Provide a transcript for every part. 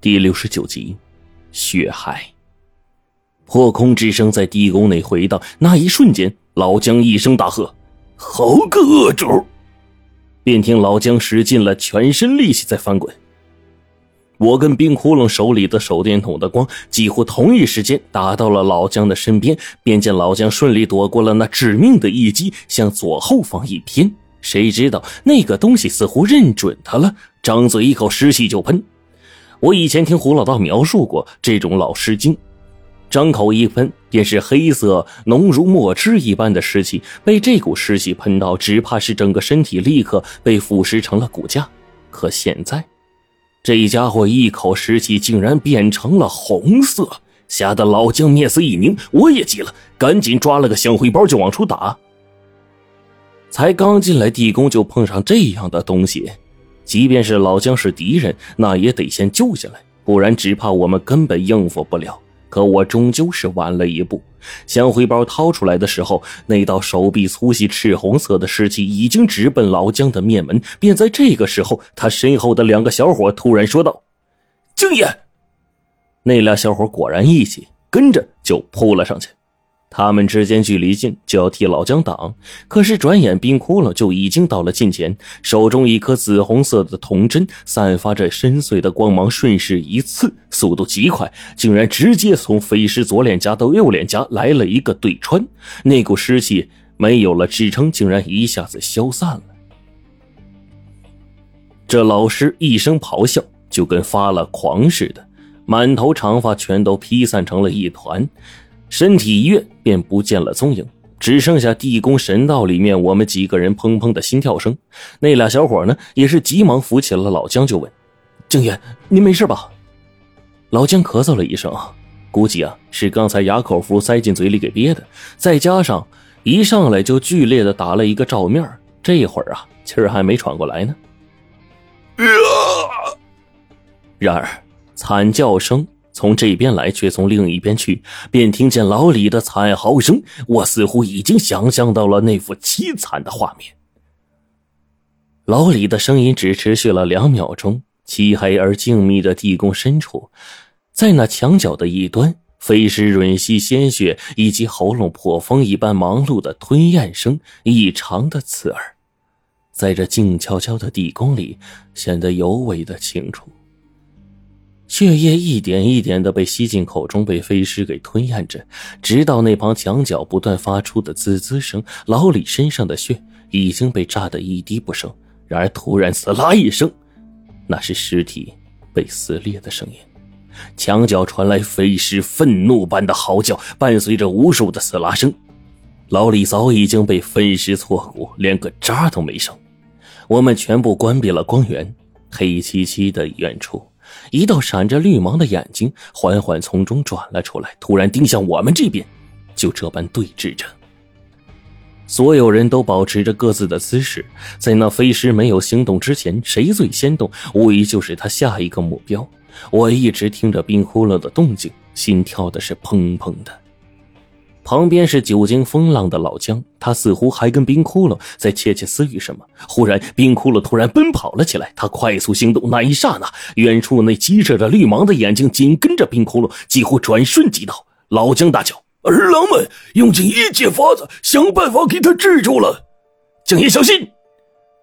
第六十九集，血海。破空之声在地宫内回荡，那一瞬间，老姜一声大喝：“好个恶主！”便听老姜使尽了全身力气在翻滚。我跟冰窟窿手里的手电筒的光几乎同一时间打到了老姜的身边，便见老姜顺利躲过了那致命的一击，向左后方一偏。谁知道那个东西似乎认准他了，张嘴一口湿气就喷。我以前听胡老道描述过这种老尸精，张口一喷便是黑色浓如墨汁一般的尸气，被这股湿气喷到，只怕是整个身体立刻被腐蚀成了骨架。可现在，这家伙一口湿气竟然变成了红色，吓得老姜面色一凝。我也急了，赶紧抓了个香灰包就往出打。才刚进来地宫就碰上这样的东西。即便是老姜是敌人，那也得先救下来，不然只怕我们根本应付不了。可我终究是晚了一步。香灰包掏出来的时候，那道手臂粗细、赤红色的尸气已经直奔老姜的面门。便在这个时候，他身后的两个小伙突然说道：“敬爷！”那俩小伙果然一起跟着就扑了上去。他们之间距离近，就要替老姜挡。可是转眼冰窟窿就已经到了近前，手中一颗紫红色的铜针散发着深邃的光芒，顺势一刺，速度极快，竟然直接从飞尸左脸颊到右脸颊来了一个对穿。那股湿气没有了支撑，竟然一下子消散了。这老师一声咆哮，就跟发了狂似的，满头长发全都披散成了一团。身体一跃，便不见了踪影，只剩下地宫神道里面我们几个人砰砰的心跳声。那俩小伙呢，也是急忙扶起了老姜，就问：“敬爷，您没事吧？”老姜咳嗽了一声，估计啊是刚才牙口服塞进嘴里给憋的，再加上一上来就剧烈的打了一个照面，这会儿啊气儿还没喘过来呢。然而惨叫声。从这边来，却从另一边去，便听见老李的惨嚎声。我似乎已经想象到了那幅凄惨的画面。老李的声音只持续了两秒钟。漆黑而静谧的地宫深处，在那墙角的一端，飞尸吮吸鲜血以及喉咙破风一般忙碌的吞咽声异常的刺耳，在这静悄悄的地宫里，显得尤为的清楚。血液一点一点的被吸进口中，被飞尸给吞咽着，直到那旁墙角不断发出的滋滋声。老李身上的血已经被炸得一滴不剩。然而，突然“撕拉”一声，那是尸体被撕裂的声音。墙角传来飞尸愤怒般的嚎叫，伴随着无数的撕拉声。老李早已经被分尸错骨，连个渣都没剩。我们全部关闭了光源，黑漆漆的远处。一道闪着绿芒的眼睛缓缓从中转了出来，突然盯向我们这边，就这般对峙着。所有人都保持着各自的姿势，在那飞尸没有行动之前，谁最先动，无疑就是他下一个目标。我一直听着冰窟窿的动静，心跳的是砰砰的。旁边是久经风浪的老姜，他似乎还跟冰窟窿在窃窃私语什么。忽然，冰窟窿突然奔跑了起来，他快速行动，那一刹那，远处那激射着绿芒的眼睛紧跟着冰窟窿，几乎转瞬即到。老姜大叫：“儿郎们，用尽一切法子，想办法给他制住了！”敬爷小心！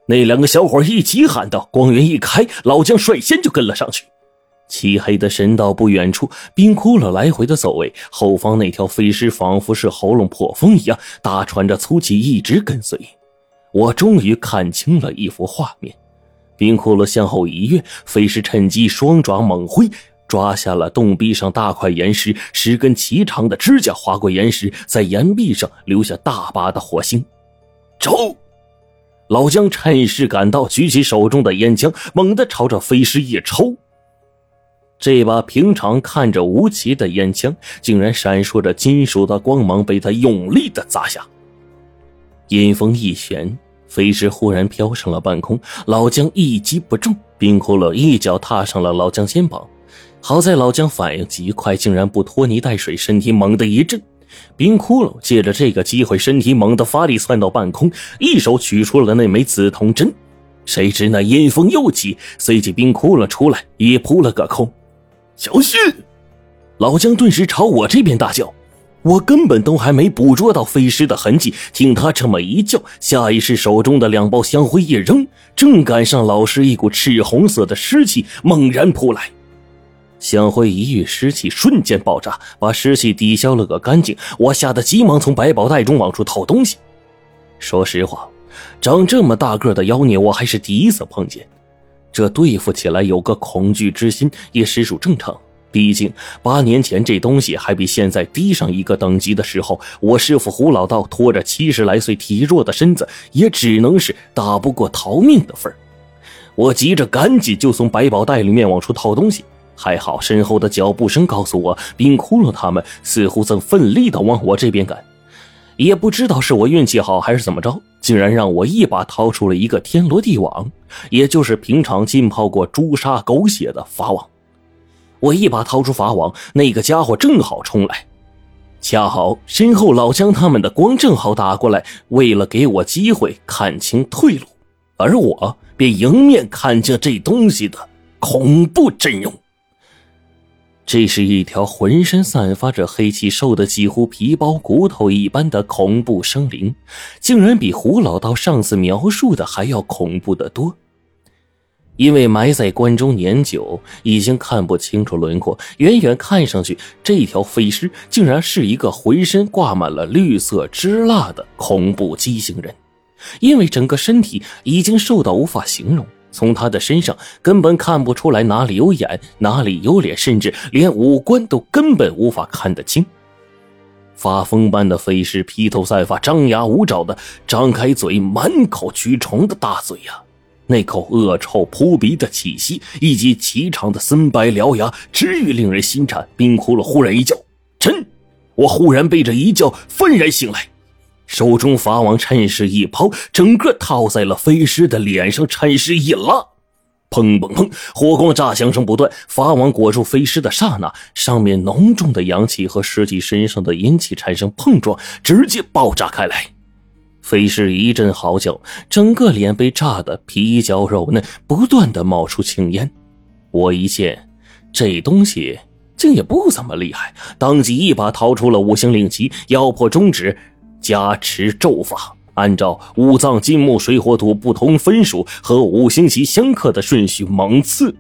那两个小伙一起喊道。光源一开，老姜率先就跟了上去。漆黑的神道不远处，冰窟窿来回的走位，后方那条飞尸仿佛是喉咙破风一样，大喘着粗气，一直跟随。我终于看清了一幅画面：冰窟窿向后一跃，飞尸趁机双爪猛挥，抓下了洞壁上大块岩石，十根齐长的指甲划过岩石，在岩壁上留下大把的火星。走！老姜趁势赶到，举起手中的烟枪，猛地朝着飞尸一抽。这把平常看着无奇的烟枪，竟然闪烁着金属的光芒，被他用力的砸下。阴风一旋，飞石忽然飘上了半空。老姜一击不中，冰窟窿一脚踏上了老姜肩膀。好在老姜反应极快，竟然不拖泥带水，身体猛地一震。冰窟窿借着这个机会，身体猛地发力，窜到半空，一手取出了那枚紫铜针。谁知那阴风又起，随即冰窟窿出来，也扑了个空。小心！老姜顿时朝我这边大叫。我根本都还没捕捉到飞尸的痕迹，听他这么一叫，下意识手中的两包香灰一扔，正赶上老师一股赤红色的尸气猛然扑来。香灰一遇湿气，瞬间爆炸，把湿气抵消了个干净。我吓得急忙从百宝袋中往出掏东西。说实话，长这么大个的妖孽，我还是第一次碰见。这对付起来有个恐惧之心，也实属正常。毕竟八年前这东西还比现在低上一个等级的时候，我师傅胡老道拖着七十来岁体弱的身子，也只能是打不过逃命的份儿。我急着赶紧就从百宝袋里面往出掏东西，还好身后的脚步声告诉我，冰窟窿他们似乎正奋力的往我这边赶。也不知道是我运气好还是怎么着，竟然让我一把掏出了一个天罗地网，也就是平常浸泡过朱砂狗血的法网。我一把掏出法网，那个家伙正好冲来，恰好身后老姜他们的光正好打过来，为了给我机会看清退路，而我便迎面看见这东西的恐怖阵容。这是一条浑身散发着黑气、瘦的几乎皮包骨头一般的恐怖生灵，竟然比胡老道上次描述的还要恐怖的多。因为埋在关中年久，已经看不清楚轮廓。远远看上去，这条飞尸竟然是一个浑身挂满了绿色支蜡的恐怖畸形人。因为整个身体已经瘦到无法形容，从他的身上根本看不出来哪里有眼，哪里有脸，甚至连五官都根本无法看得清。发疯般的飞尸披头散发，张牙舞爪的张开嘴，满口蛆虫的大嘴呀！那口恶臭扑鼻的气息，以及齐长的森白獠牙，至于令人心颤。冰窟窿忽然一叫：“臣！”我忽然被这一叫愤然醒来，手中法网趁势一抛，整个套在了飞尸的脸上，趁势一拉，砰砰砰，火光炸响声不断。法网裹住飞尸的刹那，上面浓重的阳气和尸体身上的阴气产生碰撞，直接爆炸开来。飞尸一阵嚎叫，整个脸被炸得皮焦肉嫩，不断的冒出青烟。我一见，这东西竟也不怎么厉害，当即一把掏出了五行令旗，咬破中指，加持咒法，按照五脏金木水火土不同分属和五行旗相克的顺序猛刺。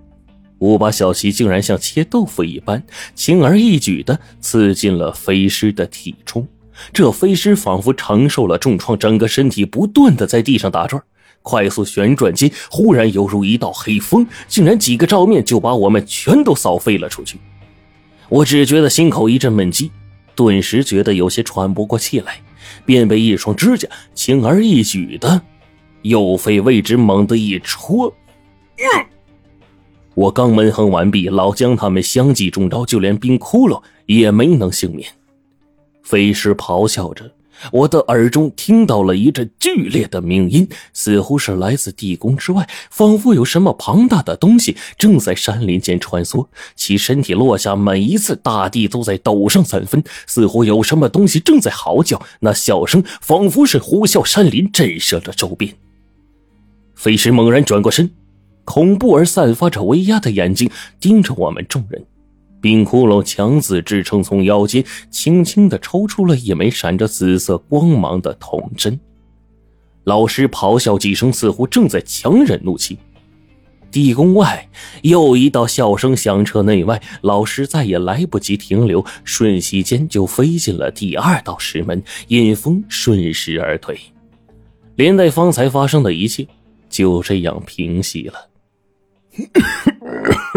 五把小旗竟然像切豆腐一般，轻而易举的刺进了飞尸的体中。这飞尸仿佛承受了重创，整个身体不断的在地上打转，快速旋转间，忽然犹如一道黑风，竟然几个照面就把我们全都扫飞了出去。我只觉得心口一阵闷激，顿时觉得有些喘不过气来，便被一双指甲轻而易举的右肺位置猛地一戳。我刚闷哼完毕，老姜他们相继中招，就连冰窟窿也没能幸免。飞尸咆哮着，我的耳中听到了一阵剧烈的鸣音，似乎是来自地宫之外，仿佛有什么庞大的东西正在山林间穿梭。其身体落下每一次，大地都在抖上三分，似乎有什么东西正在嚎叫。那笑声仿佛是呼啸山林，震慑着周边。飞尸猛然转过身，恐怖而散发着威压的眼睛盯着我们众人。冰窟窿强自支撑，从腰间轻轻的抽出了一枚闪着紫色光芒的铜针。老师咆哮几声，似乎正在强忍怒气。地宫外又一道笑声响彻内外，老师再也来不及停留，瞬息间就飞进了第二道石门，引风顺势而退，连带方才发生的一切就这样平息了。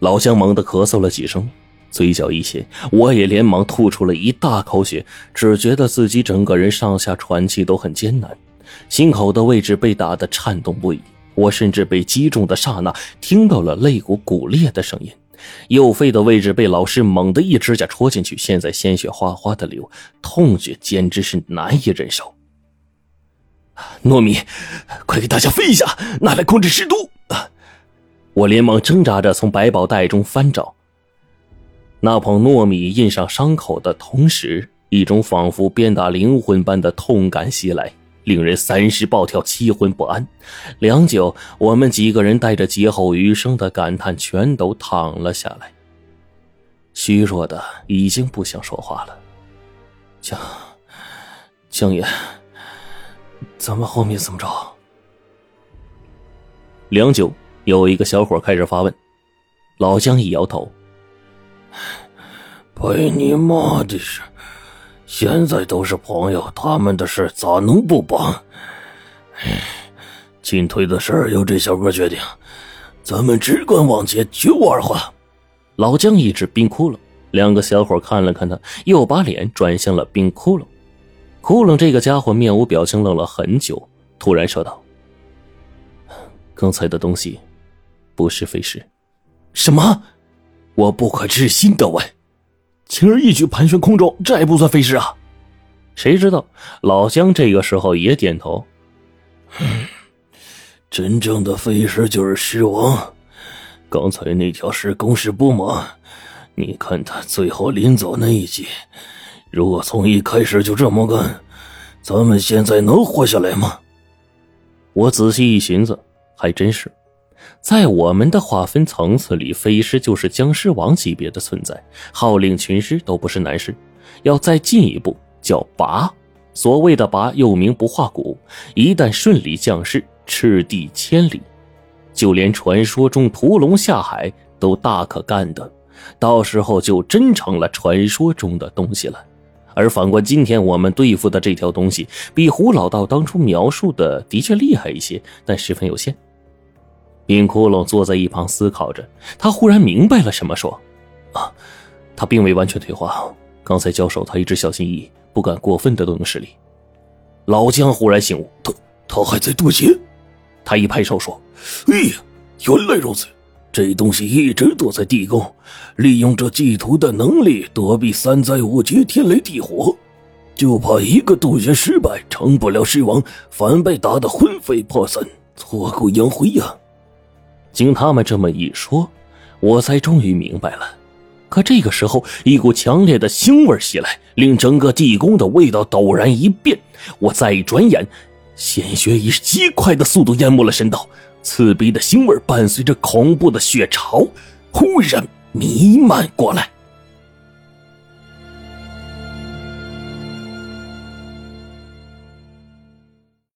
老乡猛地咳嗽了几声，嘴角一斜，我也连忙吐出了一大口血，只觉得自己整个人上下喘气都很艰难，心口的位置被打得颤动不已。我甚至被击中的刹那听到了肋骨骨裂的声音，右肺的位置被老师猛地一指甲戳进去，现在鲜血哗哗的流，痛觉简直是难以忍受。糯米，快给大家飞一下，拿来控制湿度。我连忙挣扎着从百宝袋中翻找，那捧糯米印上伤口的同时，一种仿佛鞭打灵魂般的痛感袭来，令人三十暴跳，七魂不安。良久，我们几个人带着劫后余生的感叹，全都躺了下来。虚弱的已经不想说话了。江江爷，咱们后面怎么着？良久，有一个小伙开始发问。老姜一摇头：“陪你妈的事，现在都是朋友，他们的事咋能不帮？哎，进退的事由这小哥决定，咱们只管往前，绝无二话。”老姜一指冰窟窿，两个小伙看了看他，又把脸转向了冰窟窿。窟窿这个家伙面无表情，愣了很久，突然说道：“刚才的东西，不是飞石。”什么？我不可置信的问：“轻而易举盘旋空中，这还不算飞尸啊？”谁知道老姜这个时候也点头：“真正的飞尸就是狮王。刚才那条尸攻势不猛，你看他最后临走那一击。”如果从一开始就这么干，咱们现在能活下来吗？我仔细一寻思，还真是，在我们的划分层次里，飞狮就是僵尸王级别的存在，号令群狮都不是难事。要再进一步，叫拔。所谓的拔，又名不化骨，一旦顺利降世，赤地千里，就连传说中屠龙下海都大可干的，到时候就真成了传说中的东西了。而反观今天我们对付的这条东西，比胡老道当初描述的的确厉害一些，但十分有限。冰窟窿坐在一旁思考着，他忽然明白了什么，说：“啊，他并未完全退化。刚才交手，他一直小心翼翼，不敢过分的动用实力。”老姜忽然醒悟，他他还在渡劫。他一拍手说：“哎呀，原来如此。”这东西一直躲在地宫，利用这祭图的能力躲避三灾五劫、天雷地火，就怕一个渡劫失败，成不了狮王，反被打得魂飞魄散、挫骨扬灰呀！经他们这么一说，我才终于明白了。可这个时候，一股强烈的腥味袭来，令整个地宫的味道陡然一变。我再一转眼，鲜血以极快的速度淹没了神道。刺鼻的腥味伴随着恐怖的血潮，忽然弥漫过来。